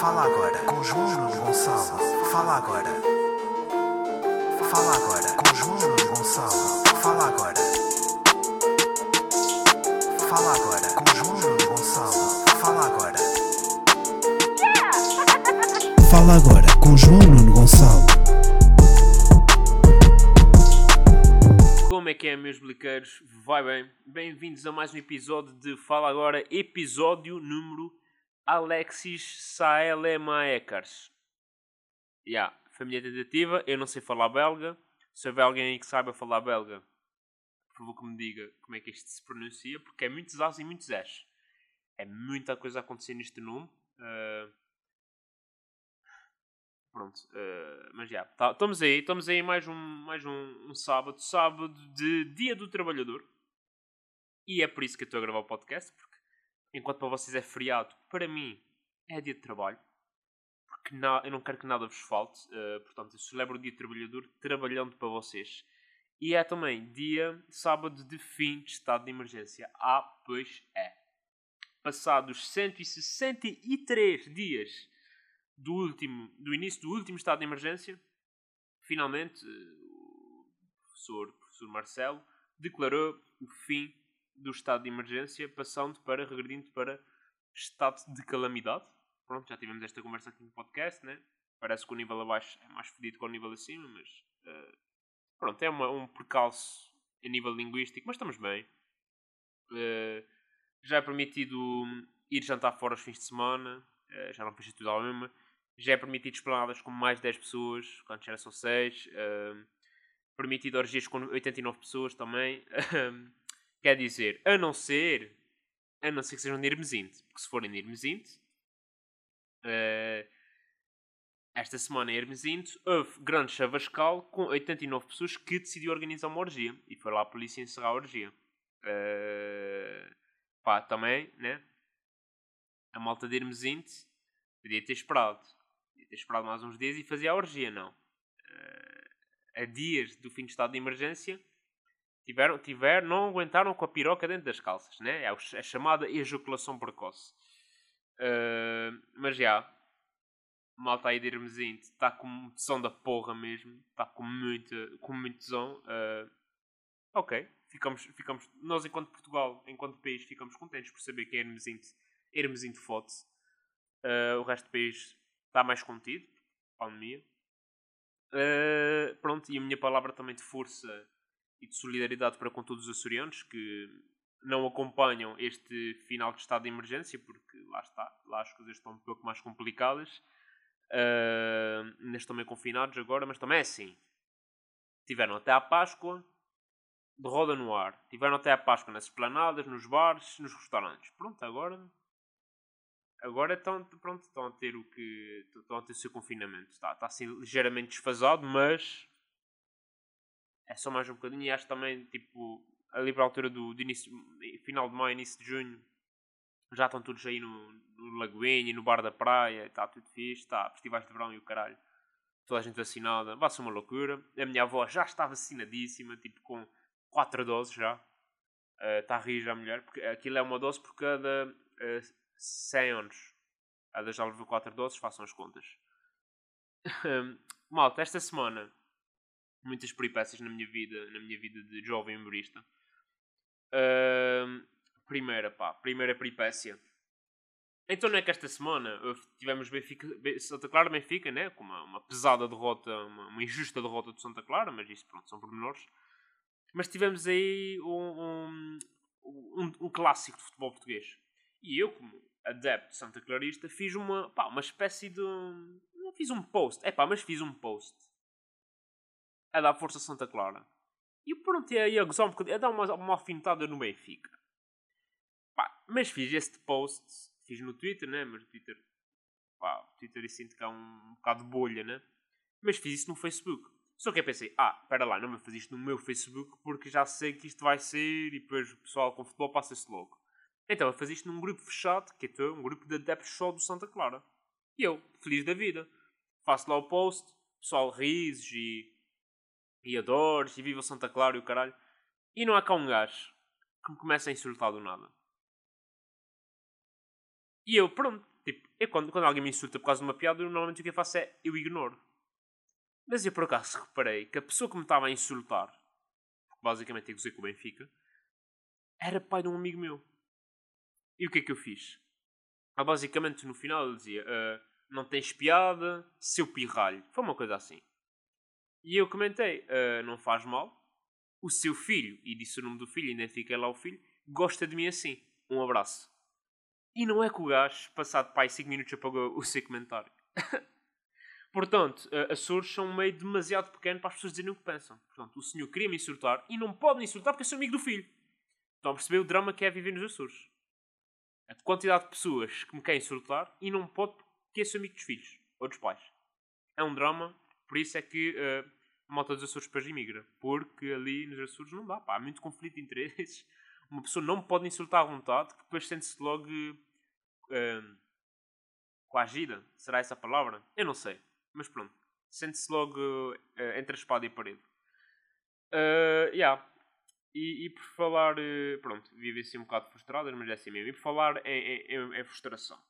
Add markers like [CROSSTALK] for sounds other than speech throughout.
Fala agora com João Nuno Gonçalo. Fala agora. Fala agora com João Nuno Gonçalo. Fala agora. Fala agora com João Nuno Gonçalo. Fala agora. Fala agora com João Nuno Gonçalo. Como é que é, meus bliqueiros? Vai bem? Bem-vindos a mais um episódio de Fala Agora, episódio número Alexis Saelemaekers. Yeah, foi a minha tentativa. Eu não sei falar belga. Se houver alguém aí que saiba falar belga, por favor que me diga como é que isto se pronuncia, porque é muitos As e muitos S. É muita coisa a acontecer neste nome. Uh... Pronto, uh... mas já, tá, estamos aí, estamos aí mais um, mais um, um sábado, sábado de Dia do Trabalhador. E é por isso que eu estou a gravar o podcast, porque enquanto para vocês é feriado, para mim é dia de trabalho. Porque na, eu não quero que nada vos falte. Uh, portanto, eu celebro o dia trabalhador trabalhando para vocês. E é também dia sábado de fim de estado de emergência. Ah, pois é. Passados 163 dias do, último, do início do último estado de emergência, finalmente o professor, professor Marcelo declarou o fim do estado de emergência, passando para, regredindo para estado de calamidade. Pronto, já tivemos esta conversa aqui no podcast, né? Parece que o nível abaixo é mais fedido que o nível acima, mas uh, pronto, é uma, um percalço a nível linguístico, mas estamos bem. Uh, já é permitido ir jantar fora aos fins de semana, uh, já não fecha tudo ao mesmo. Já é permitido esplanadas com mais de 10 pessoas, quando já são 6. permitido orgias com 89 pessoas também. [LAUGHS] Quer dizer, a não ser. A não ser que sejam de. Porque se forem de. Uh, esta semana em Hermesinte houve grande chavascal com 89 pessoas que decidiu organizar uma orgia. E foi lá a polícia encerrar a orgia. Uh, pá, também, né? A malta de Hermesinte podia ter esperado. Podia ter esperado mais uns dias e fazia a orgia, não. Uh, a dias do fim de estado de emergência tiveram, tiver, não aguentaram com a piroca dentro das calças, né? É a chamada ejaculação precoce. Uh, mas já, malta aí de Hermesinte está com tesão da porra mesmo, está com muito, com muito tesão. Uh, ok, ficamos, ficamos, nós enquanto Portugal, enquanto país, ficamos contentes por saber que é Hermesinte, Hermesinte fote uh, o resto do país está mais contido, pandemia. Uh, pronto, e a minha palavra também de força e de solidariedade para com todos os açorianos que não acompanham este final de estado de emergência, porque lá está, lá as coisas estão um pouco mais complicadas. Uh, ainda estão meio confinados agora, mas também é assim. Tiveram até à Páscoa de roda no ar. Tiveram até à Páscoa nas esplanadas, nos bares, nos restaurantes. Pronto, agora. Agora estão, pronto, estão a ter o que. Estão a ter o seu confinamento. Está, está assim ligeiramente desfasado, mas é só mais um bocadinho. E acho também, tipo, ali para a altura do, do início, final de maio, início de junho, já estão todos aí no, no Lagoinha, no bar da praia, está tudo fixe, está festivais de verão e o caralho. Toda a gente vacinada, vai ser uma loucura. A minha avó já está vacinadíssima, tipo com 4 doses já. Uh, está a rir já a mulher, porque aquilo é uma dose por cada uh, 100 anos. Ela já levou 4 doses, façam as contas. [LAUGHS] Malta, esta semana muitas peripécias na minha vida, na minha vida de jovem humorista. Uh, primeira, pá, primeira peripécia. Então não é que esta semana tivemos Benfica, Santa Clara Benfica, né? com uma, uma pesada derrota, uma, uma, injusta derrota do Santa Clara, mas isso pronto, são pormenores. Mas tivemos aí um, um, um, um clássico de futebol português. E eu, como adepto Santa Clarista, fiz uma, pá, uma espécie de. Não fiz um post, é pá, mas fiz um post a dar força a Santa Clara. E pronto, ia, ia gozar um bocadinho, dar uma, uma alfinetada no Benfica. Pá, mas fiz este post, fiz no Twitter, né? Mas Twitter, pá, Twitter eu sinto que é um, um bocado de bolha, né? Mas fiz isso no Facebook. Só que eu pensei, ah, espera lá, não me fazer isto no meu Facebook porque já sei que isto vai ser e depois o pessoal com futebol passa-se logo. Então eu fazer isto num grupo fechado, que é um grupo de adeptos só do Santa Clara. E eu, feliz da vida, faço lá o post, pessoal risos e e adores e viva Santa Clara e o caralho. E não há cá um gajo que me começa a insultar do nada. E eu, pronto, tipo, eu, quando, quando alguém me insulta por causa de uma piada, eu, normalmente o que eu faço é eu ignoro. Mas eu por acaso reparei que a pessoa que me estava a insultar, porque basicamente eu gozei com o Benfica, era pai de um amigo meu. E o que é que eu fiz? Ah, basicamente no final ele dizia: uh, Não tens piada, seu pirralho. Foi uma coisa assim. E eu comentei: uh, Não faz mal. O seu filho, e disse o nome do filho, identifiquei lá o filho, gosta de mim assim. Um abraço. E não é que o gajo, passado pai 5 minutos, apagou o seu comentário. [LAUGHS] Portanto, uh, Açores são um meio demasiado pequeno para as pessoas dizerem o que pensam. Portanto, o senhor queria me insultar e não pode me insultar porque eu sou amigo do filho. Estão a perceber o drama que é viver nos Açores. A quantidade de pessoas que me querem insultar e não pode porque sou amigo dos filhos ou dos pais. É um drama, por isso é que uh, a malta dos Açores depois imigra. Porque ali nos Açores não dá, pá, há muito conflito de interesses. [LAUGHS] Uma pessoa não pode insultar à vontade, que depois sente-se logo uh, coagida. Será essa a palavra? Eu não sei. Mas pronto. Sente-se logo uh, entre a espada e a parede. Uh, yeah. E, e por falar, pronto, vive assim um bocado frustrado, mas é assim mesmo. E por falar em, em, em frustração.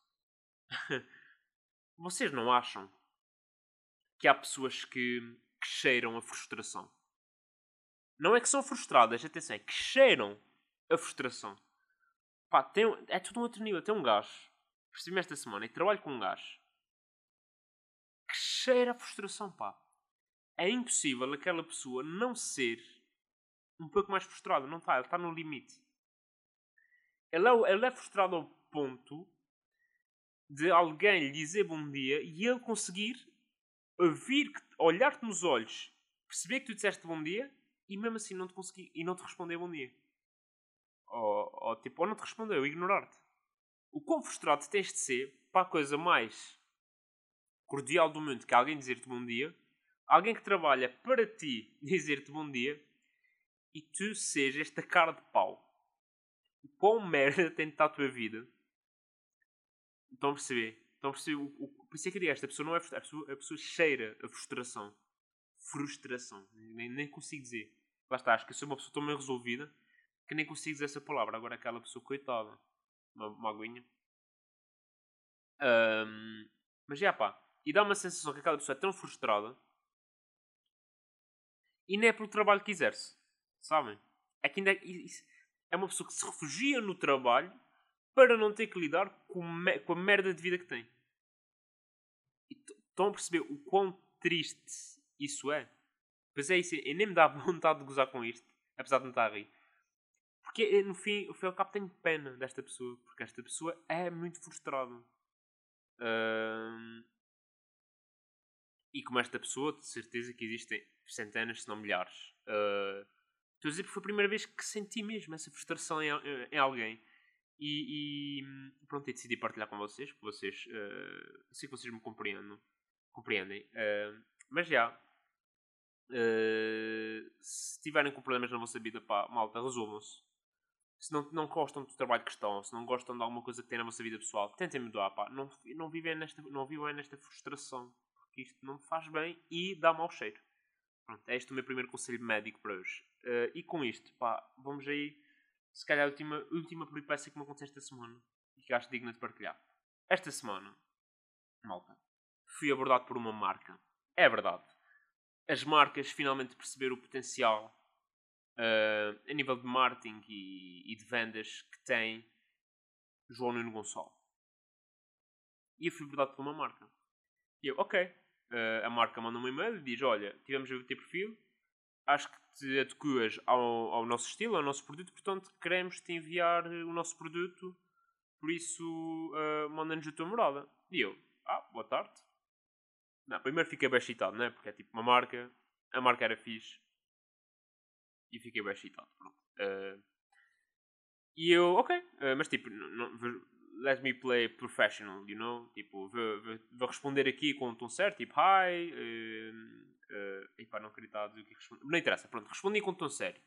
[LAUGHS] Vocês não acham que há pessoas que, que cheiram a frustração? Não é que são frustradas, atenção, é que cheiram a frustração. Pá, tem, é tudo um outro nível. Tem um gajo, percebi-me esta semana, e trabalho com um gajo que cheira a frustração, pá. É impossível aquela pessoa não ser um pouco mais frustrado. Não está, ele está no limite. Ele é, ele é frustrado ao ponto de alguém lhe dizer bom dia e ele conseguir ouvir, olhar-te nos olhos, perceber que tu disseste bom dia e mesmo assim não te conseguir e não te responder bom dia. Ou, ou tipo, ou não te respondeu, ignorar-te. O quão frustrado tens de ser para a coisa mais cordial do mundo que é alguém dizer-te bom dia, alguém que trabalha para ti [LAUGHS] dizer-te bom dia e tu sejas esta cara de pau. O quão merda [LAUGHS] tem de estar a tua vida. Estão a perceber? A perceber? O, o, por isso é que esta pessoa não é. A pessoa, a pessoa cheira a frustração. Frustração. Nem, nem consigo dizer. Lá está, acho que eu sou uma pessoa tão bem resolvida que nem consigo dizer essa palavra. Agora aquela pessoa, coitada. Uma, uma aguinha. Um, mas já pá. E dá uma sensação que aquela pessoa é tão frustrada. E não é pelo trabalho que exerce. Sabem? É que ainda é, é uma pessoa que se refugia no trabalho para não ter que lidar com, com a merda de vida que tem. Estão a perceber o quão triste isso é? Pois é isso, eu nem me dá [LAUGHS] vontade de gozar com isto, apesar de não estar a rir. Porque no fim, o fim ao cabo tenho pena desta pessoa, porque esta pessoa é muito frustrada. E como esta pessoa, de certeza que existem centenas, se não milhares. Uh Estou a dizer porque foi a primeira vez que senti mesmo essa frustração em, em alguém. E, e, pronto, e decidi partilhar com vocês, porque vocês, uh, sei que vocês me compreendem. compreendem uh, mas já, uh, se tiverem com problemas na vossa vida, pá, malta, resolvam-se. Se não, não gostam do trabalho que estão, se não gostam de alguma coisa que têm na vossa vida pessoal, tentem mudar, pá. Não, não, vivem nesta, não vivem nesta frustração, porque isto não faz bem e dá mau cheiro. Pronto, é este o meu primeiro conselho médico para hoje. Uh, e com isto, pá, vamos aí, se calhar, a última, última peripécia que me aconteceu esta semana e que acho digna de partilhar. Esta semana, malta, fui abordado por uma marca. É verdade. As marcas finalmente perceberam o potencial uh, a nível de marketing e, e, de vendas que tem João Nuno Gonçalo. E eu fui abordado por uma marca. E eu, ok, uh, a marca manda um e-mail e diz: Olha, tivemos a ver o teu perfil, acho que te adequas ao, ao nosso estilo, ao nosso produto, portanto queremos te enviar o nosso produto, por isso uh, manda-nos a tua morada. E eu: Ah, boa tarde. Não, primeiro fiquei bem excitado, né? Porque é tipo uma marca, a marca era fixe e fiquei bem excitado. Pronto. Uh, e eu, ok, uh, mas tipo, não, let me play professional, you know? Tipo, vou, vou, vou responder aqui com um tom certo, tipo, hi. Uh, uh, epá, não queria estar a dizer o que respondi. Não interessa, pronto, respondi com um tom sério.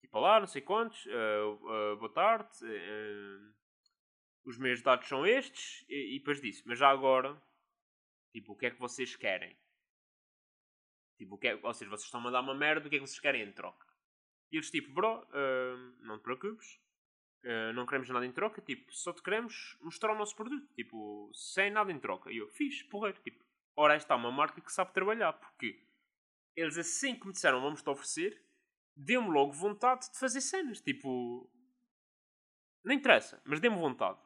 Tipo, lá, não sei quantos, uh, boa tarde. Os meus dados são estes, e, e depois disse, mas já agora, tipo, o que é que vocês querem? Tipo, o que é, ou seja, vocês estão a mandar uma merda, o que é que vocês querem em troca? E eles, tipo, bro, não te preocupes, Uh, não queremos nada em troca, tipo, só te queremos mostrar o nosso produto, tipo, sem nada em troca. E eu, fiz, porreiro, tipo, ora, esta é uma marca que sabe trabalhar, porque eles assim que me disseram vamos te oferecer, deu-me logo vontade de fazer cenas, tipo, não interessa, mas dê-me vontade.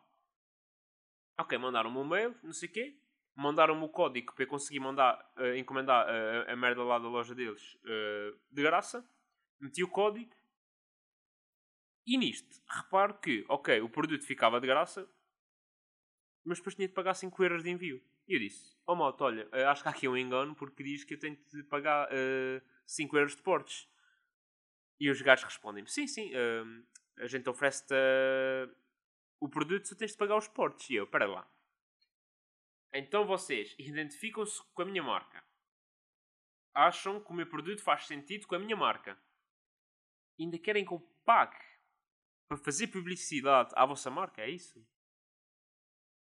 Ok, mandaram-me um mail, não sei o quê, mandaram-me o código para eu conseguir mandar, uh, encomendar uh, a merda lá da loja deles uh, de graça, meti o código e nisto, reparo que, ok, o produto ficava de graça, mas depois tinha de pagar 5 euros de envio. E eu disse, oh malta, olha, eh, acho que há aqui um engano porque diz que eu tenho de pagar uh, eh, 5 euros de portes. E os gajos respondem-me, sim, sim, uh, a gente oferece-te uh, o produto, só tens de pagar os portes. E eu, para lá. Então vocês identificam-se com a minha marca. Acham que o meu produto faz sentido com a minha marca. E ainda querem que eu pague para fazer publicidade à vossa marca, é isso?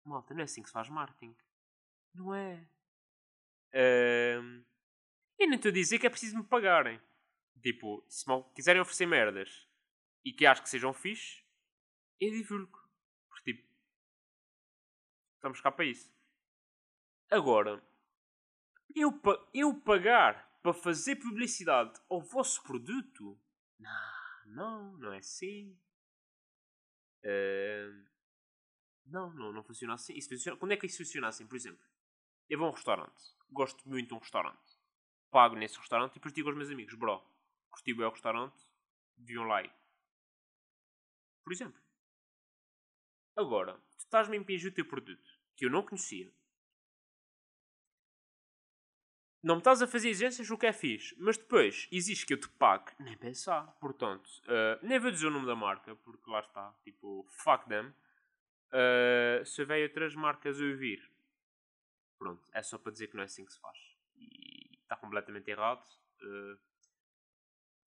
Malta, não é assim que se faz marketing. Não é? Um, e nem estou a dizer que é preciso me pagarem. Tipo, se me quiserem oferecer merdas e que acho que sejam fixe, eu divulgo. Porque, tipo, estamos cá para isso. Agora, eu, pa eu pagar para fazer publicidade ao vosso produto? Não, não, não é assim. Uh, não, não, não funciona assim. Isso funciona... Quando é que isso funciona assim? Por exemplo, eu vou a um restaurante. Gosto muito de um restaurante. Pago nesse restaurante e depois digo aos meus amigos: Bro, curti bem o restaurante, deviam lá ir. Por exemplo. Agora, tu estás-me a impingir o teu produto, que eu não conhecia. Não me estás a fazer exigências, o que é fixe. Mas depois, existe que eu te pague, nem pensar. Portanto, uh, nem vou dizer o nome da marca, porque lá está. Tipo, fuck them. Uh, se houver outras marcas a ouvir, pronto, é só para dizer que não é assim que se faz. E está completamente errado. Uh,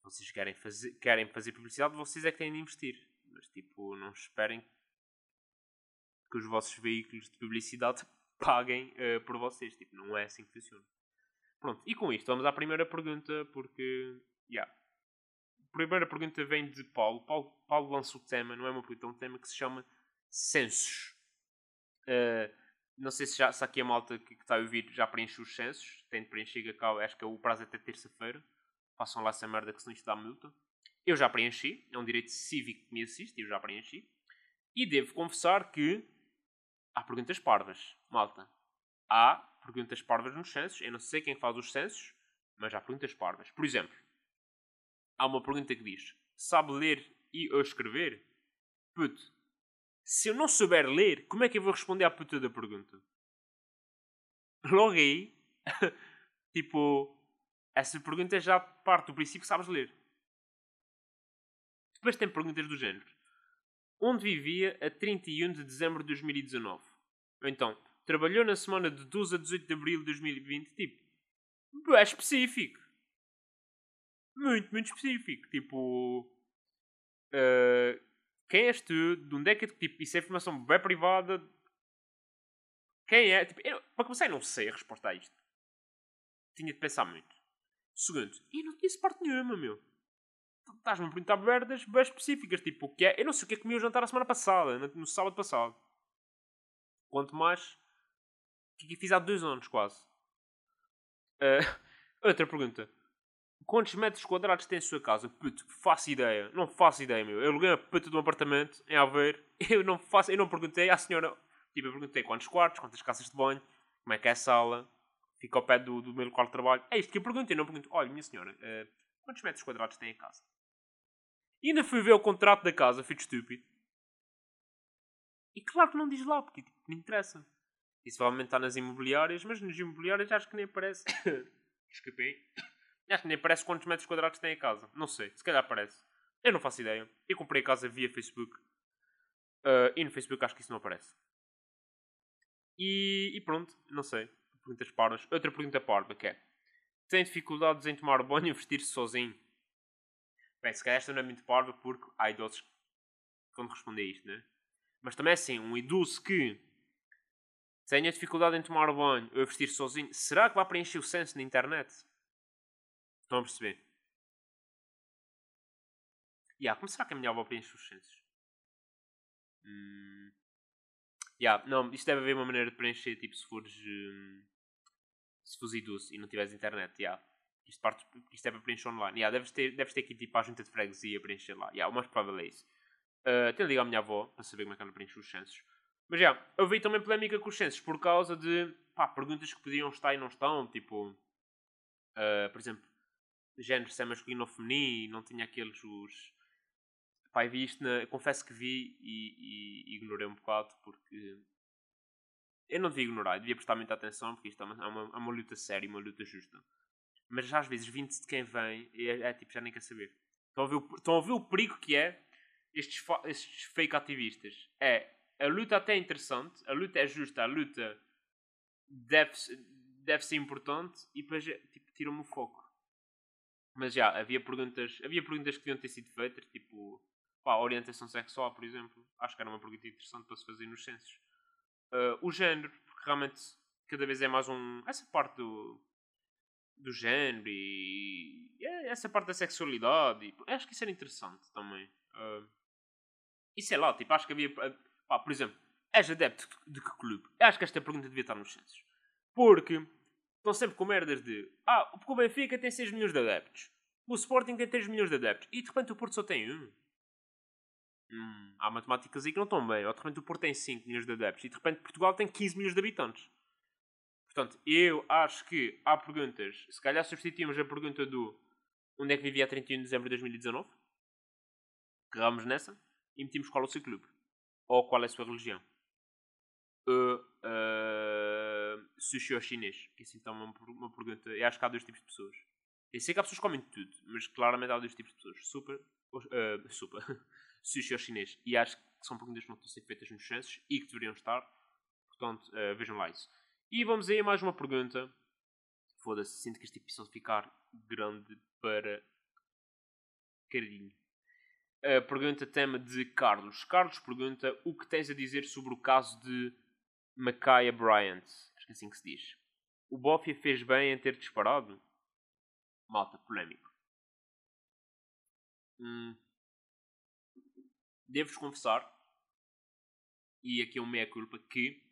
vocês querem fazer, querem fazer publicidade, vocês é que têm de investir. Mas, tipo, não esperem que os vossos veículos de publicidade [LAUGHS] paguem por vocês. Tipo, não é assim que funciona. Pronto, e com isto vamos à primeira pergunta, porque. Yeah. A primeira pergunta vem de Paulo. Paulo, Paulo lança o tema, não é uma pergunta, é um tema que se chama Censos. Uh, não sei se, já, se aqui a malta que, está a ouvir já preencheu os censos. Tem de preencher acho que é o prazo é até terça-feira. Façam lá essa merda que senão isto dá multa. Eu já preenchi, é um direito cívico que me assiste, eu já preenchi. E devo confessar que há perguntas parvas, malta. Há perguntas parvas nos censos. Eu não sei quem faz os censos, mas há perguntas parvas. Por exemplo, há uma pergunta que diz: Sabe ler e ou escrever? Puto, se eu não souber ler, como é que eu vou responder à puta da pergunta? Logo aí, [LAUGHS] tipo, essa pergunta já parte do princípio que sabes ler. Depois tem perguntas do género: Onde vivia a 31 de dezembro de 2019? Ou então, trabalhou na semana de 12 a 18 de abril de 2020, tipo, é específico. Muito, muito específico. Tipo, uh, quem és tu? De onde é que tipo, isso é informação bem privada? Quem é? Tipo, eu, para começar, eu não sei a resposta a isto. Tinha de pensar muito. Segundo, e não disse parte nenhuma, meu. Estás-me a perguntar merdas bem específicas, tipo, o que é? Eu não sei o que é que comi o jantar a semana passada, no sábado passado. Quanto mais que fiz há dois anos quase. Uh, [LAUGHS] outra pergunta. Quantos metros quadrados tem a sua casa? Puto, faço ideia. Não faço ideia, meu. Eu aluguei a puta de um apartamento em Aveiro. [LAUGHS] Eu não faço... Eu não perguntei à senhora... Tipo, eu perguntei quantos quartos, quantas casas de banho, como é que é a sala, fica ao pé do, do meu local de trabalho. É isto que eu perguntei. Não pergunto, olha, minha senhora, uh, quantos metros quadrados tem a casa? E ainda fui ver o contrato da casa, fui estúpido. E claro que não diz lá, porque tipo, me interessa. Isso provavelmente está nas imobiliárias, mas nas imobiliárias acho que nem aparece. [COUGHS] Escapei. Acho que nem aparece quantos metros quadrados tem a casa. Não sei, se calhar aparece. Eu não faço ideia. Eu comprei a casa via Facebook. Uh, e no Facebook acho que isso não aparece. E, e pronto, não sei. Perguntas parvas. Outra pergunta parva que é: Tem dificuldades em tomar banho e vestir-se sozinho? Bem, se calhar esta não é muito parva porque há idosos que quando responder isto, né? Mas também é assim, um idoso que tenha dificuldade em tomar banho ou vestir sozinho, será que vai preencher o censo na internet? Estão a perceber? E yeah, como será que a minha avó preenche os censos? Hum, yeah, não, isto deve haver uma maneira de preencher, tipo, se fores. hum, se fores idoso e não tiveres internet, yeah. Isto, parte, isto é para preencher online. Yeah, deves, ter, deves ter aqui tipo a junta de freguesia preencher lá. Yeah, o mais provável é isso. Uh, tenho de ligar à minha avó para saber como é que ela preenche os censos. Mas já, eu vi também polémica com os censos por causa de pá, perguntas que podiam estar e não estão. Tipo, uh, por exemplo, género se é masculino ou feminino, não tinha aqueles os. Pá, vi isto na. Confesso que vi e, e, ignorei um bocado porque. Eu não devia ignorar, devia prestar muita atenção porque isto é uma, é uma, é uma luta séria, uma luta justa. Mas às vezes, vindo-se de quem vem, é, é, tipo, já nem quer saber. Estão a ver o, estão a ver o perigo que é estes, estes fake ativistas. É, a luta até é interessante, a luta é justa, a luta deve, deve ser importante e depois tipo, tiram-me o foco. Mas já, havia perguntas, havia perguntas que deviam ter sido feitas, tipo, pá, orientação sexual, por exemplo. Acho que era uma pergunta interessante para se fazer nos censos. Uh, o género, porque realmente cada vez é mais um. Essa parte do, do género e, e essa parte da sexualidade. E, acho que isso era interessante também. Uh, e sei lá, tipo, acho que havia. Pá, por exemplo, és adepto de que clube? Acho que esta pergunta devia estar nos censos. Porque estão sempre com merdas de. Ah, porque o Benfica tem 6 milhões de adeptos. O Sporting tem 3 milhões de adeptos. E de repente o Porto só tem 1. Hum, há matemáticas aí que não estão bem. Ou de repente o Porto tem 5 milhões de adeptos. E de repente Portugal tem 15 milhões de habitantes. Portanto, eu acho que há perguntas. Se calhar substituímos a pergunta do onde é que vivia a 31 de dezembro de 2019. Carregamos nessa e metimos qual é o seu clube. Ou qual é a sua religião. Uh, uh, sushi ou chinês? Que assim está uma, uma pergunta. Eu acho que há dois tipos de pessoas. Eu sei que há pessoas que comem tudo, mas claramente há dois tipos de pessoas. Super. Uh, super. [LAUGHS] sushi ou chinês. E acho que são perguntas que não estão a ser feitas nos censos e que deveriam estar. Portanto, uh, vejam lá isso. E vamos aí a mais uma pergunta. Foda-se, sinto que este episódio ficar grande para carinho. A pergunta tema de Carlos. Carlos pergunta o que tens a dizer sobre o caso de Micaiah Bryant. Acho que é assim que se diz. O Bofia fez bem em ter disparado? Malta, polémico. Hum. Devo-vos confessar, e aqui é um meia-culpa, que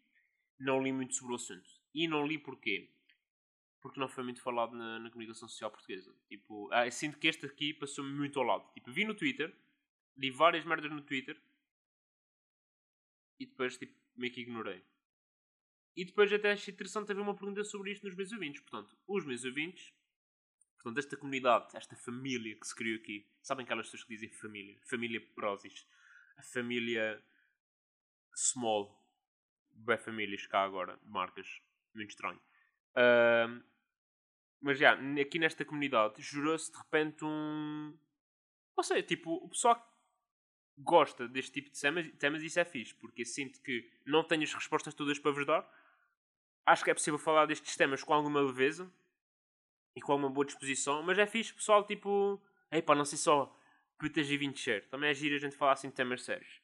não li muito sobre o assunto. E não li porquê? Porque não foi muito falado na, na comunicação social portuguesa. Tipo, ah, sinto que este aqui passou-me muito ao lado. Tipo, vi no Twitter, li várias merdas no Twitter e depois tipo, meio que ignorei. E depois até achei interessante haver uma pergunta sobre isto nos meus ouvintes. Portanto, os meus ouvintes, portanto, esta comunidade, esta família que se criou aqui, sabem aquelas pessoas que dizem família? Família Prozis. A família Small bem famílias cá agora, marcas, muito estranho. Uh, mas já, aqui nesta comunidade jurou-se de repente um. Ou seja, tipo, o pessoal gosta deste tipo de temas, temas isso é fixe, porque sinto que não tenho as respostas todas para vos dar. Acho que é possível falar destes temas com alguma leveza e com alguma boa disposição, mas é fixe, pessoal, tipo. Ei pá, não sei só putas e 20 share. Também é giro a gente falar assim de temas sérios.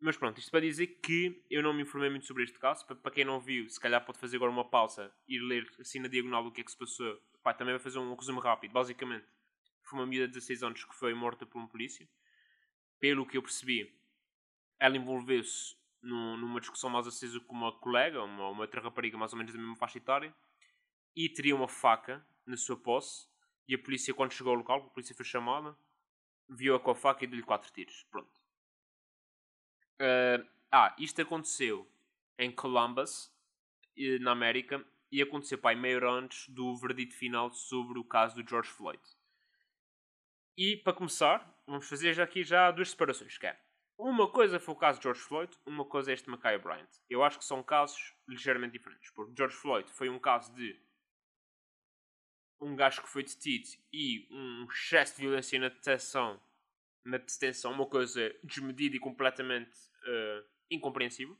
Mas pronto, isto para dizer que eu não me informei muito sobre este caso. Para, quem não viu, se calhar pode fazer agora uma pausa e ler assim na diagonal o que é que se passou. Também vai fazer um resumo rápido. Basicamente, foi uma miúda de 16 anos que foi morta por um polícia. Pelo que eu percebi, ela envolveu-se numa discussão mais acesa com uma colega, uma, uma outra rapariga mais ou menos da mesma faixa etária, e teria uma faca na sua posse. E a polícia, quando chegou ao local, a polícia foi chamada, viu-a com a faca e deu-lhe quatro tiros. Pronto. Uh, ah, isto aconteceu em Columbus, na América, e aconteceu pai, meio antes do verdito final sobre o caso do George Floyd. E para começar, vamos fazer já aqui já duas separações. Que é, uma coisa foi o caso de George Floyd, uma coisa é este Micaiah Bryant. Eu acho que são casos ligeiramente diferentes, porque George Floyd foi um caso de um gajo que foi detido e um excesso de violência na detenção, na detenção, uma coisa desmedida e completamente uh, incompreensível.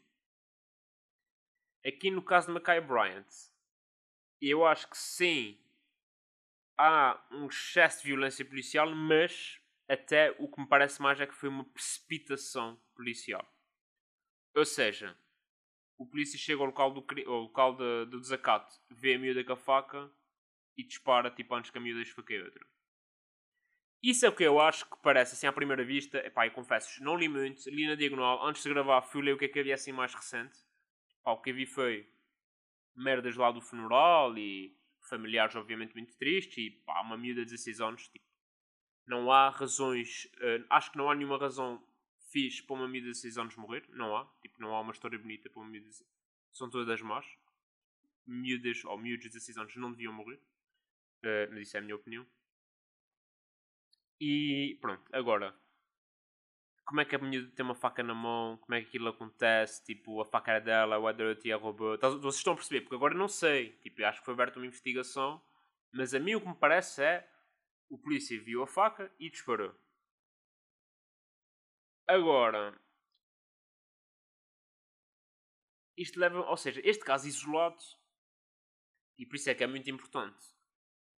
Aqui no caso de Mackay Bryant, eu acho que sim, há um excesso de violência policial, mas até o que me parece mais é que foi uma precipitação policial. Ou seja, o polícia chega ao local do, ao local do desacato, vê a miúda com a faca e dispara tipo antes que a miúda esfaqueie outra. Isso é o que eu acho que parece, assim, à primeira vista. Epá, eu confesso, não li muito. Li na diagonal. Antes de gravar, fui ler o que é que havia assim mais recente. Pá, o que vi foi merdas lá do funeral e familiares, obviamente, muito tristes. E pá, uma miúda de 16 anos. Tipo, não há razões. Uh, acho que não há nenhuma razão fixe para uma miúda de 16 anos morrer. Não há. Tipo, não há uma história bonita para uma miúda de 16 São todas más. Miúdas ou miúdos de 16 anos não deviam morrer. Uh, mas isso é a minha opinião. E pronto, agora. Como é que a miúda tem uma faca na mão? Como é que aquilo acontece? Tipo, a faca era dela, o Adderty a roubou. Vocês estão a perceber? Porque agora não sei. Tipo, acho que foi aberta uma investigação. Mas a mim o que me parece é. O polícia viu a faca e disparou. Agora. Isto leva. Ou seja, este caso isolado. E por isso é que é muito importante.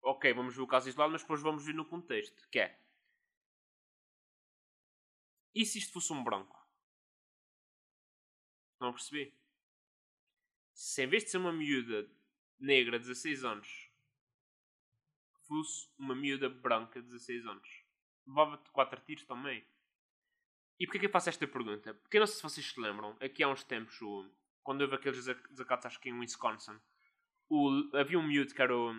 Ok, vamos ver o caso isolado, mas depois vamos ver no contexto. Que é e se isto fosse um branco? Não percebi. Se em vez de ser uma miúda negra de 16 anos, fosse uma miúda branca de 16 anos, levava-te 4 tiros também. E porquê que eu faço esta pergunta? Porque eu não sei se vocês se lembram, aqui há uns tempos, quando houve aqueles desacatos, acho que em Wisconsin, o, havia um miúdo que era o,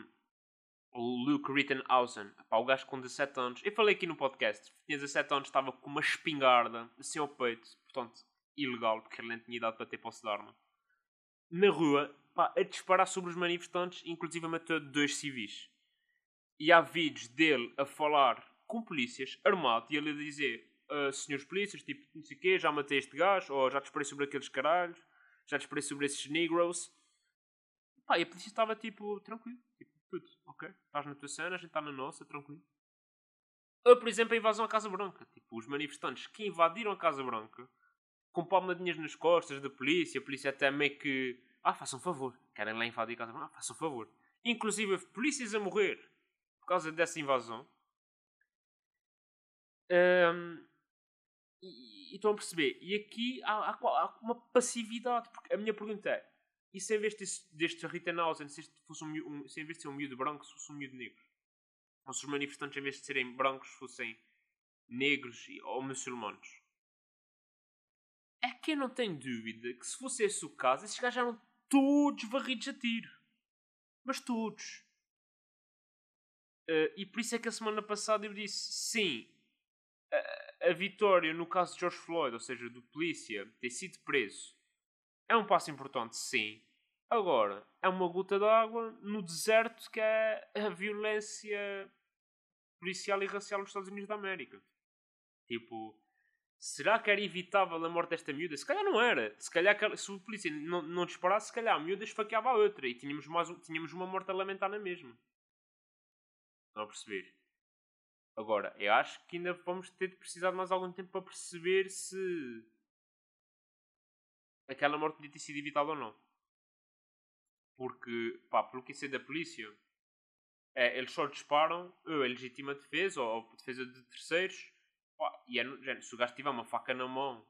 o Luke Rittenhausen, pá, o gajo com 17 anos. Eu falei aqui no podcast, tinha 17 anos, estava com uma espingarda assim ao peito, portanto, ilegal, porque ele nem tinha idade para ter posse de arma. Na rua, pá, a disparar sobre os manifestantes, inclusive matou dois civis. E há vídeos dele a falar com polícias, armado, e ele a dizer: uh, Senhores polícias, tipo, não sei o quê, já matei este gajo, ou já disparei sobre aqueles caralhos, já disparei sobre esses negros. Pá, e a polícia estava tipo, tranquilo, tipo, puto, ok, estás na tua cena, a gente está na nossa, tranquilo. Ou, por exemplo, a invasão à Casa Branca. Tipo, os manifestantes que invadiram a Casa Branca com palmadinhas nas costas da polícia, a polícia até meio que. Ah, façam favor. Querem lá invadir a Casa Branca? Ah, façam favor. Inclusive, polícias a morrer por causa dessa invasão. Um, e, e, estão a perceber. E aqui há, há, há, uma passividade. Porque a minha pergunta é: e se em vez deste, deste Rittenhausen, se, este fosse um, um, se em vez de ser um miúdo branco, se fosse um miúdo negro? Ou se os manifestantes, em vez de serem brancos, fossem negros ou muçulmanos? É que eu não tenho dúvida que se fosse esse o caso, esses gajos eram todos varridos a tiro. Mas todos. Uh, e por isso é que a semana passada eu disse: sim, a, a vitória no caso de George Floyd, ou seja, do polícia ter sido preso é um passo importante, sim. Agora, é uma gota d'água no deserto que é a violência policial e racial nos Estados Unidos da América. Tipo, será que era evitável a morte desta miúda? Se calhar não era. Se calhar, se o polícia não, não disparasse, se calhar a miúda esfaqueava a outra e tínhamos, mais, tínhamos uma morte a lamentar na mesma. Não a perceber. Agora, eu acho que ainda vamos ter de precisar de mais algum tempo para perceber se aquela morte podia ter sido evitada ou não. Porque, pá, pelo que sei da polícia, é, eles só disparam ou é legítima defesa ou, ou defesa de terceiros. Pá, e é, se o gajo tiver uma faca na mão,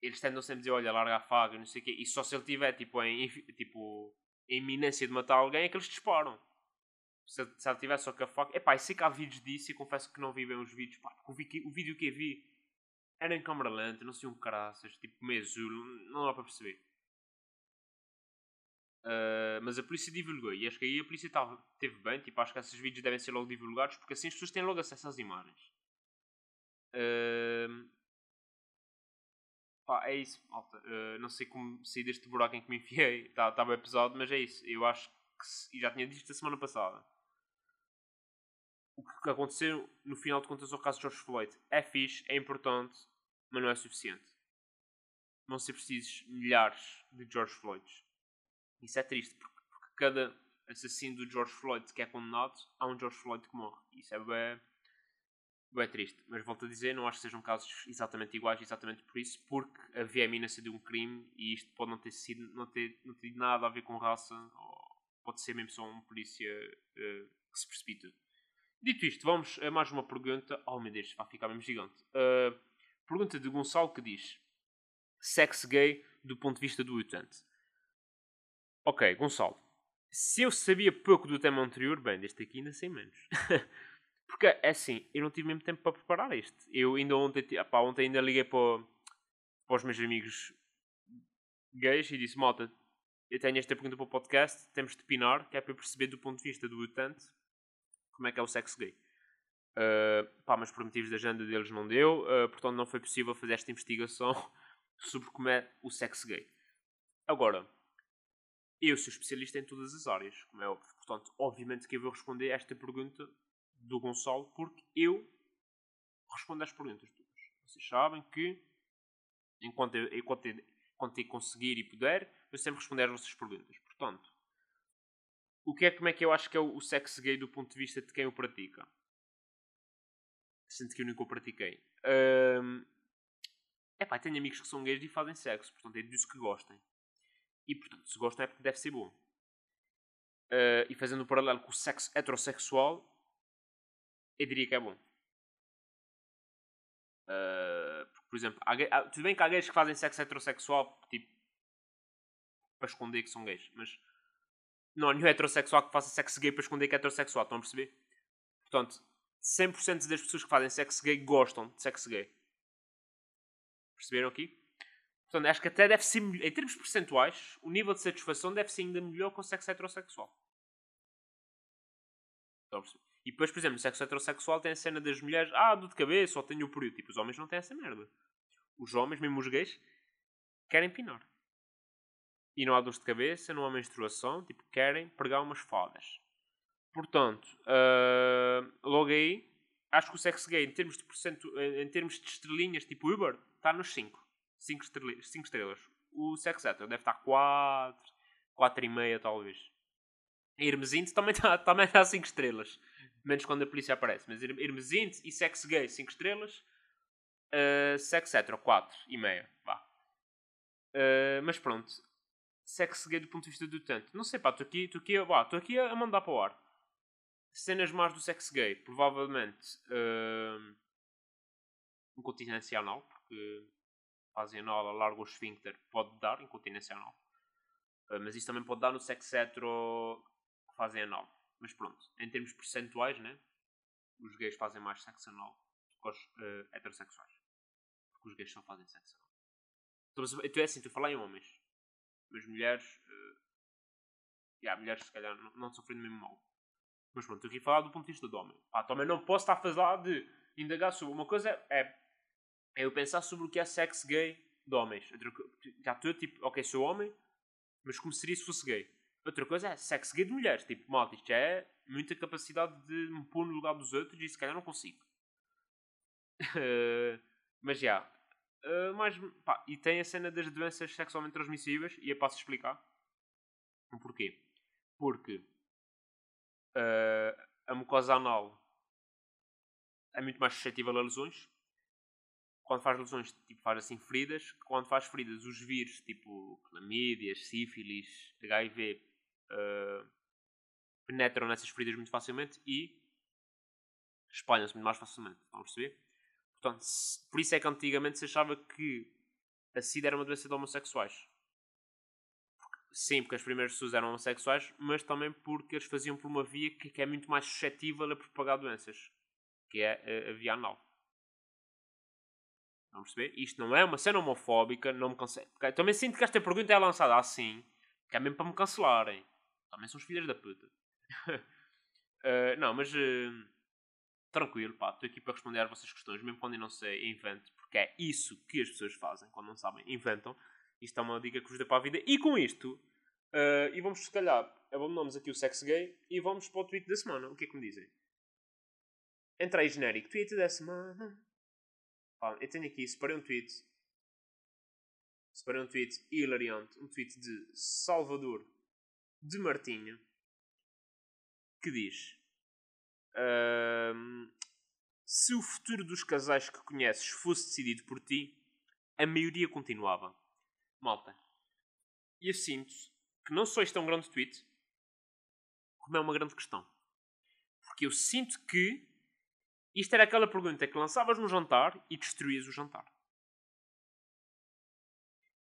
eles tentam sempre dizer: olha, larga a faca, não sei o quê. E só se ele tiver tipo, em, tipo, em iminência de matar alguém é que eles disparam. Se, se ele tiver só com a faca. Epá, eu sei que há vídeos disso e confesso que não vi bem os vídeos. Pá, o, vi, o vídeo que eu vi era em câmera lenta, não sei um caraças, tipo meio azul, não dá para perceber. Uh, mas a polícia divulgou e acho que aí a polícia teve bem, tipo, acho que esses vídeos devem ser logo divulgados porque assim as pessoas têm logo acesso às imagens. Uh, pá, é isso, malta. Uh, não sei como sair deste buraco em que me enfiei, está tá bem pesado, mas é isso. Eu acho que, se, já tinha dito a semana passada, o que aconteceu no final de contas ao caso de George Floyd é fixe, é importante, mas não é suficiente. Vão ser precisos milhares de George Floyds. Isso é triste, porque, porque cada assassino do George Floyd que é condenado, há um George Floyd que morre. Isso é bem, bem triste. Mas volto a dizer, não acho que sejam casos exatamente iguais, exatamente por isso, porque havia a iminência de um crime e isto pode não ter sido, não ter, não ter nada a ver com raça, pode ser mesmo só um polícia uh, que se precipita. Dito isto, vamos a mais uma pergunta. Oh meu Deus, vai ficar mesmo gigante. Uh, pergunta de Gonçalo que diz: Sexo gay do ponto de vista do utente. Ok, Gonçalo. Se eu sabia pouco do tema anterior, bem, deste aqui ainda sei menos. [LAUGHS] Porque é assim, eu não tive mesmo tempo para preparar isto. Eu ainda ontem, ontem ainda liguei para, para os meus amigos gays e disse: Malta, eu tenho esta pergunta para o podcast, temos de pinar, que é para eu perceber do ponto de vista do utente como é que é o sexo gay. Uh, pá, mas por motivos da agenda deles não deu, uh, portanto não foi possível fazer esta investigação [LAUGHS] sobre como é o sexo gay. Agora, eu sou especialista em todas as áreas, como é óbvio. Portanto, obviamente que eu vou responder esta pergunta do Gonçalo, porque eu respondo às perguntas todas. Vocês sabem que, enquanto eu, enquanto eu, enquanto eu conseguir e puder, eu sempre responder às vossas perguntas. Portanto, o que é, como é que eu acho que é o, o sexo gay do ponto de vista de quem o pratica? Sendo que eu nunca o pratiquei. Ahm, Epá, tenho amigos que são gays e fazem sexo, portanto é disso que gostem. E portanto, se gostam é porque deve ser bom. Ah, e fazendo um paralelo com o sexo heterossexual, eu diria que é bom. Ah, porque, por exemplo, há- tudo bem que há gays que fazem sexo heterossexual, tipo, para esconder que são gays, mas não há nenhum heterossexual que faça sexo gay para esconder que é heterossexual, estão a perceber? Portanto, 100% das pessoas que fazem sexo gay gostam de sexo gay. Perceberam aqui? Portanto, acho que até deve ser, em termos percentuais, o nível de satisfação deve ser ainda melhor com o sexo heterossexual. Estão a perceber? E depois, por exemplo, no sexo heterossexual tem a cena das mulheres, ah, dor de cabeça, só tenho o período. Tipo, os homens não têm essa merda. Os homens, mesmo os gays, querem pinar. E não há dor de cabeça, não há menstruação, tipo, querem pregar umas fodas. Portanto, ah, logo aí, acho que o sexo gay, em termos de, porcento, em termos de estrelinhas, tipo Uber, está nos 5. 5 estrelas, cinco estrelas. O sexo hétero deve estar 4, 4,5 talvez. Hermesinte também está também tá [LAUGHS] 5 estrelas. Menos quando a polícia aparece. Mas Herm- Hermesinte e sexo gay 5 estrelas. Uh, sexo hétero 4,5. Vá. Uh, mas pronto. Sexo gay do ponto de vista do utente. Não sei pá, estou aqui, estou aqui, estou aqui a mandar para o ar. Cenas más do sexo gay. Provavelmente uh, incontinência anal. Porque fazem anal a largo o esfíncter pode dar incontinência anal. Uh, mas isso também pode dar no sexo hetero que fazem anal. Mas pronto, em termos percentuais, né? Os gays fazem mais sexo anal do que os uh, heterossexuais. Porque os gays só fazem sexo anal. Então, então é assim, tu falar em homens. Mas mulheres. Uh, yeah, mulheres se calhar não, não sofrem do mesmo mal. Mas pronto, eu aqui a falar do ponto de vista do homem. Pá, também não posso estar a falar de indagar sobre. Uma coisa é, é eu pensar sobre o que é sexo gay de homens. Já estou tipo, ok, sou homem, mas como seria se fosse gay? Outra coisa é sexo gay de mulheres. Tipo, malta, isto é muita capacidade de me pôr no lugar dos outros e se calhar não consigo. [LAUGHS] Eh, mas já. Eh, mais, pá, e tem a cena das doenças sexualmente transmissíveis e eu passo a explicar. O porquê? Porque eh, a mucosa anal é muito mais suscetível a lesões. Quando faz lesões, tipo, faz assim feridas. Quando faz feridas, os vírus, tipo clamídias, sífilis, HIV, eh, penetram nessas feridas muito facilmente e espalham-se muito mais facilmente. Estão a perceber? Portanto, se- por isso é que antigamente se achava que a SIDA era uma doença de homossexuais. Sim, porque as primeiras pessoas eram homossexuais, mas também porque eles faziam por uma via que, que é muito mais suscetível a propagar doenças, que é a, a via anal. Estão a perceber? Isto não é uma cena homofóbica, não me porque Também sinto que esta pergunta é lançada assim, que é mesmo para me cancelarem. Também são os filhos da puta. Eh, [LAUGHS] não, mas eh, tranquilo, pá, estou aqui para responder às vossas questões, mesmo quando eu não sei, invento, porque é isso que as pessoas fazem, quando não sabem, inventam. Isto é uma dica que vos dá para a vida. E com isto, eh, e vamos se calhar, abandonamos aqui o sexo gay e vamos para o tweet da semana. O que é que me dizem? Entra aí genérico, tweet da semana. Pá, eu tenho aqui, separei um tweet. Separei um tweet hilariante, um tweet de Salvador de Martinha, que diz: Se o futuro dos casais que conheces fosse decidido por ti, a maioria continuava. Malta, e eu sinto que não só isto é um grande tweet, como é uma grande questão. Porque eu sinto que isto era aquela pergunta que lançavas no jantar e destruías o jantar.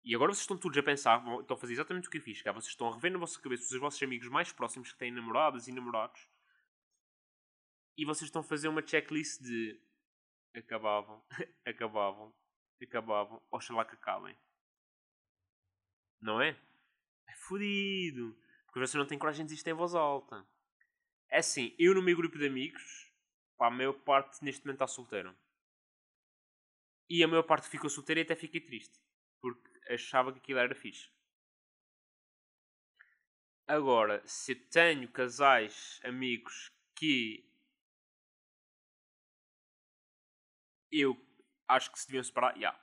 E agora vocês estão todos a pensar, estão a fazer exatamente o que eu fiz, é, vocês estão a rever na vossa cabeça os vossos amigos mais próximos que têm namoradas e namorados e vocês estão a fazer uma checklist de acabavam, [LAUGHS] acabavam, acabavam, oxalá que acabem. Não é? É fodido. Porque você não tem coragem de dizer isto em voz alta. É assim, eu no meu grupo de amigos, pá, a maior parte neste momento está solteiro. E a maior parte ficou solteira e até fiquei triste. Porque achava que aquilo era fixe. Agora, se tenho casais, amigos que eu acho que se deviam separar. Yeah.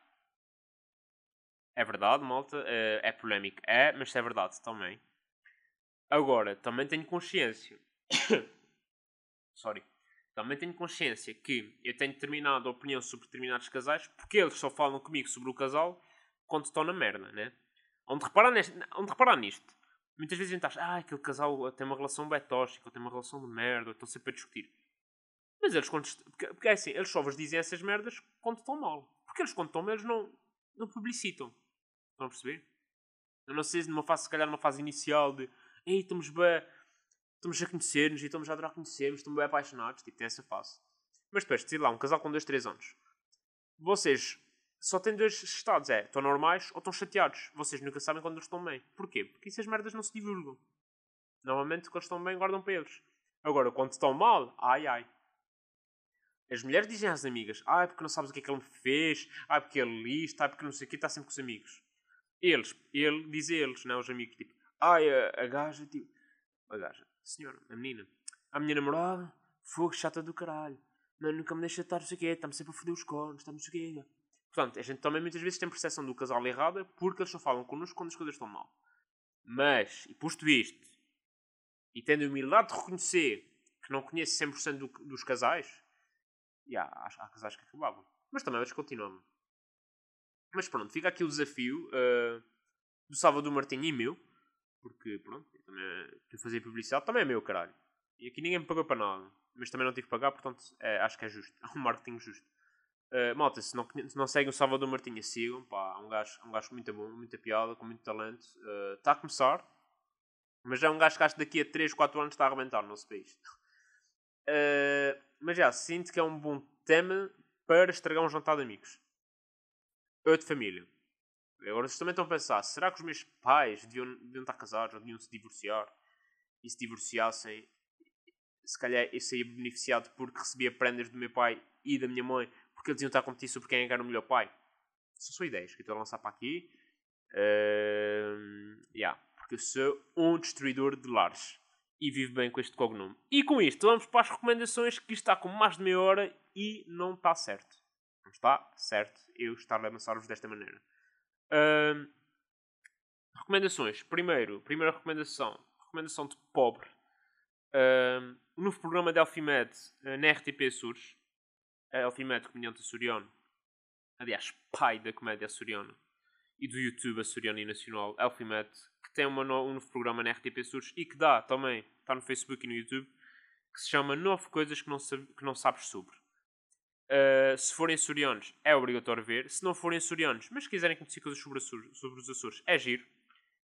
É verdade, malta. É, é polémico. É, mas é verdade também. Agora, também tenho consciência. [COUGHS] Sorry. Também tenho consciência que eu tenho determinada opinião sobre determinados casais porque eles só falam comigo sobre o casal quando estão na merda, né? Onde reparar, neste, onde reparar nisto? Muitas vezes a gente acha, ah, aquele casal tem uma relação bem tóxica, ou tem uma relação de merda, ou estão sempre a discutir. Mas eles, quando, porque, é assim, eles só vos dizem essas merdas quando estão mal. Porque eles, quando estão mal, eles não, não publicitam. Estão a perceber? Eu não sei, numa fase, se calhar numa fase inicial de, ei, estamos bem, estamos a conhecer-nos e estamos a adorar conhecermos, estamos bem apaixonados, tipo, tem essa fase. Mas depois, sei lá, um casal com 2, 3 anos. Vocês só têm dois estados, é, estão normais ou estão chateados. Vocês nunca sabem quando eles estão bem. Porquê? Porque essas merdas não se divulgam. Normalmente, quando estão bem, guardam para eles. Agora, quando estão mal, ai ai. As mulheres dizem às amigas: Ah, é porque não sabes o que é que ele me fez, ah, é porque ele lixo, ah, é porque não sei o que, está sempre com os amigos. Eles, ele diz eles, não é? Os amigos, tipo: Ai, a, a gaja, tipo, a gaja, senhora, a menina, a minha namorada, fogo chata do caralho, não, nunca me deixa estar, não sei o que, está-me sempre a foder os cornos, está-me não sei o quê. Portanto, a gente também muitas vezes tem percepção do casal errada porque eles só falam connosco quando as coisas estão mal. Mas, e posto isto, e tendo a humildade de reconhecer que não conheço 100% do, dos casais, yeah, há, há casais que acabavam. Mas também eles continuam. Mas pronto, fica aqui o desafio uh, do Salvador Martinho e meu. Porque, pronto, eu também eu fazia publicidade, também é meu, caralho. E aqui ninguém me pagou para nada. Mas também não tive que pagar, portanto, é, acho que é justo. [LAUGHS] É um marketing justo. Uh, malta, se não, se não seguem o Salvador Martinha, sigam. Pá, é um gajo, é um gajo muito bom, muita piada, com muito talento. Está uh, a começar. Mas é um gajo que acho que daqui a 3, 4 anos está a arrebentar no nosso país. [LAUGHS] Uh, mas já, sinto que é um bom tema para estragar um jantar de amigos. Ou de família. Agora vocês também estão a pensar, será que os meus pais deviam, deviam estar casados ou deviam se divorciar? E se divorciassem, se calhar eu seria beneficiado porque recebia prendas do meu pai e da minha mãe, porque eles iam estar a competir sobre quem era o melhor pai. São só ideias que eu estou a lançar para aqui. Uh, yeah, porque eu sou um destruidor de lares e vive bem com este cognome. E com isto, vamos para as recomendações que está com mais de meia hora e não está certo. Não está certo eu estar a avançar-vos desta maneira. Uh, recomendações. Primeiro, primeira recomendação. Recomendação de pobre. Uh, o novo programa de Alfimed uh, na RTP surge. A Alfimed, comediante açoriano. Aliás, pai da comédia açoriana. E do YouTube açoriano e nacional. Alfimed, que tem uma no, um novo programa na RTP Surge e que dá também, está no Facebook e no YouTube, que se chama Nove Coisas que Não, que não Sabes Sobre. Uh, se forem açorianos, é obrigatório ver. Se não forem açorianos, mas quiserem conhecer coisas sobre, sobre os Açores, é giro.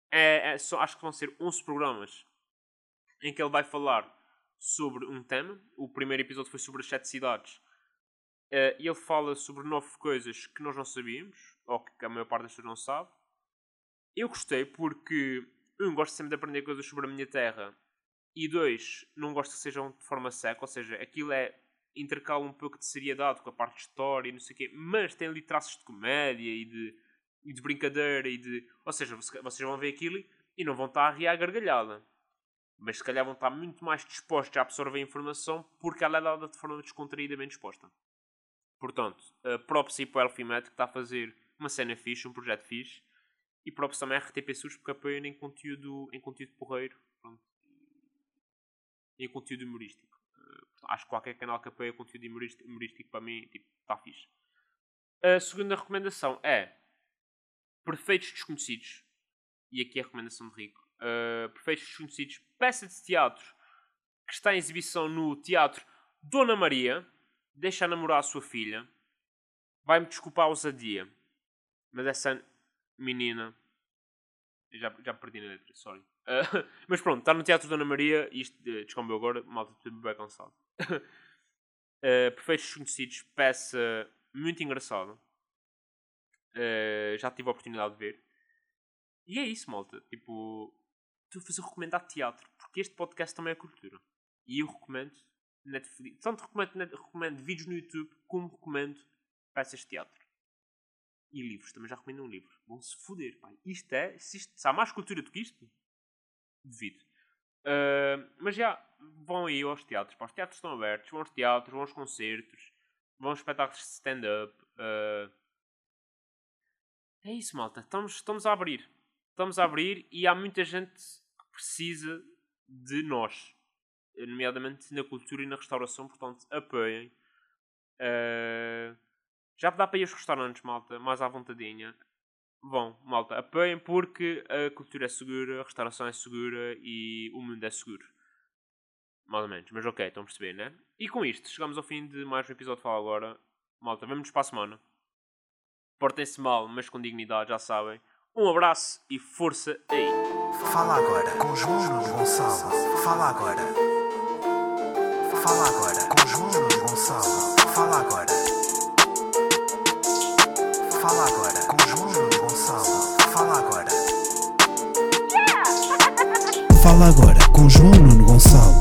É, é, só, acho que vão ser 11 programas em que ele vai falar sobre um tema. O primeiro episódio foi sobre as sete cidades. Uh, e ele fala sobre nove coisas que nós não sabíamos, ou que a maior parte das pessoas não sabe. Eu gostei porque, um, gosto sempre de aprender coisas sobre a minha terra. E dois, não gosto que sejam de forma seca, ou seja, aquilo é intercala um pouco de seriedade com a parte de história e não sei o quê, mas tem ali traços de comédia e de, e de brincadeira e de. Ou seja, vocês vão ver aquilo e não vão estar a rir à gargalhada. Mas se calhar vão estar muito mais dispostos a absorver a informação porque ela é dada de forma descontraída bem disposta. Portanto, uh, props aí para que está a fazer uma cena fixe, um projeto fixe. E props também a RTP SUS porque apoiam em conteúdo, em conteúdo porreiro. Pronto. E em conteúdo humorístico acho que qualquer canal que apoia conteúdo humorístico, humorístico para mim tipo, está fixe. A segunda recomendação é Perfeitos Desconhecidos. E aqui é a recomendação de Rico. Uh, Perfeitos Desconhecidos, peça de teatro que está em exibição no Teatro Dona Maria. Deixa namorar a sua filha. Vai-me desculpar a ousadia. Mas essa menina. Já, já perdi na letra, sorry. Uh, [LAUGHS] mas pronto, está no Teatro Dona Maria e isto uh, descombeu agora, malta, estou bem cansado. Uh, [LAUGHS] Perfeitos Desconhecidos, peça muito engraçada. Uh, já tive a oportunidade de ver. E é isso, malta. Tipo, estou a fazer recomendar teatro, porque este podcast também é cultura. E eu recomendo Netflix. Tanto recomendo, recomendo vídeos no YouTube, como recomendo peças de teatro. E livros, também já recomendo um livro. Vão se foder, pai. Isto é. Se, isto, se há mais cultura do que isto, devido. Uh, mas já, vão aí aos teatros. Pá. Os teatros estão abertos, vão aos teatros, vão aos concertos, vão aos espetáculos de stand-up. Uh, é isso, malta. Estamos, estamos a abrir. Estamos a abrir e há muita gente que precisa de nós. Nomeadamente na cultura e na restauração. Portanto, apoiem. Uh, já dá para ir aos restaurantes, malta. Mais à vontadinha. Bom, malta, apoiem porque a cultura é segura, a restauração é segura e o mundo é seguro. Mais ou menos, mas ok, estão a perceber, né? E com isto, chegamos ao fim de mais um episódio de Fala Agora. Malta, vemo-nos para a semana. Portem-se mal, mas com dignidade, já sabem. Um abraço e força aí. Fala agora com João Gonçalo. Fala agora. Fala agora João Nuno Gonçalo.